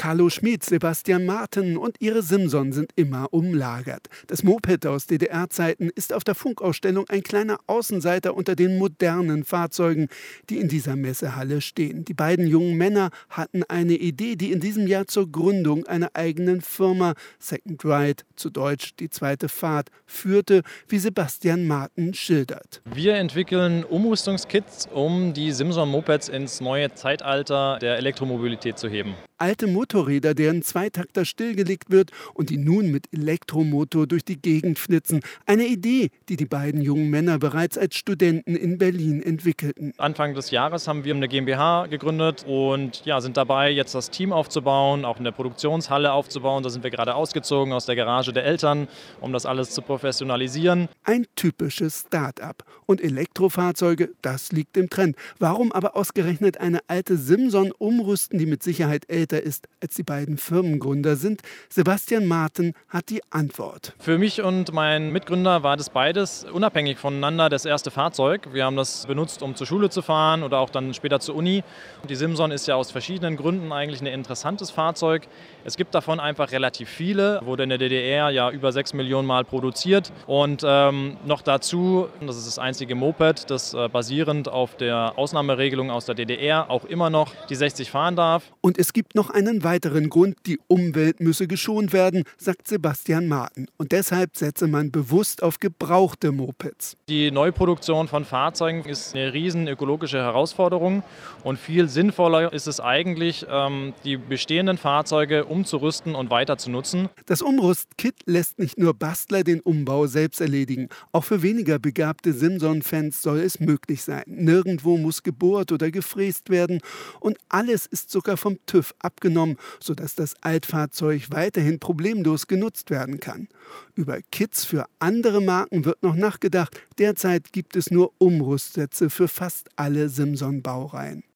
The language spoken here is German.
Carlo Schmid, Sebastian Martin und ihre Simson sind immer umlagert. Das Moped aus DDR-Zeiten ist auf der Funkausstellung ein kleiner Außenseiter unter den modernen Fahrzeugen, die in dieser Messehalle stehen. Die beiden jungen Männer hatten eine Idee, die in diesem Jahr zur Gründung einer eigenen Firma Second Ride, zu Deutsch die zweite Fahrt, führte, wie Sebastian Martin schildert. Wir entwickeln Umrüstungskits, um die Simson Mopeds ins neue Zeitalter der Elektromobilität zu heben alte Motorräder, deren Zweitakter stillgelegt wird und die nun mit Elektromotor durch die Gegend flitzen. Eine Idee, die die beiden jungen Männer bereits als Studenten in Berlin entwickelten. Anfang des Jahres haben wir eine GmbH gegründet und ja, sind dabei, jetzt das Team aufzubauen, auch in der Produktionshalle aufzubauen. Da sind wir gerade ausgezogen aus der Garage der Eltern, um das alles zu professionalisieren. Ein typisches Start-up. Und Elektrofahrzeuge, das liegt im Trend. Warum aber ausgerechnet eine alte Simson umrüsten, die mit Sicherheit älter älter ist als die beiden Firmengründer sind. Sebastian Martin hat die Antwort. Für mich und meinen Mitgründer war das beides unabhängig voneinander das erste Fahrzeug. Wir haben das benutzt, um zur Schule zu fahren oder auch dann später zur Uni. Die Simson ist ja aus verschiedenen Gründen eigentlich ein interessantes Fahrzeug. Es gibt davon einfach relativ viele, wurde in der DDR ja über 6 Millionen Mal produziert und ähm, noch dazu, das ist das einzige Moped, das äh, basierend auf der Ausnahmeregelung aus der DDR auch immer noch die 60 fahren darf. Und es gibt noch noch einen weiteren Grund, die Umwelt müsse geschont werden, sagt Sebastian Martin. Und deshalb setze man bewusst auf gebrauchte Mopeds. Die Neuproduktion von Fahrzeugen ist eine riesen ökologische Herausforderung und viel sinnvoller ist es eigentlich, ähm, die bestehenden Fahrzeuge umzurüsten und weiter zu nutzen. Das Umrüstkit lässt nicht nur Bastler den Umbau selbst erledigen. Auch für weniger begabte Simson-Fans soll es möglich sein. Nirgendwo muss gebohrt oder gefräst werden und alles ist sogar vom TÜV ab abgenommen, sodass das Altfahrzeug weiterhin problemlos genutzt werden kann. Über Kits für andere Marken wird noch nachgedacht. Derzeit gibt es nur Umrüstsätze für fast alle Simson-Baureihen.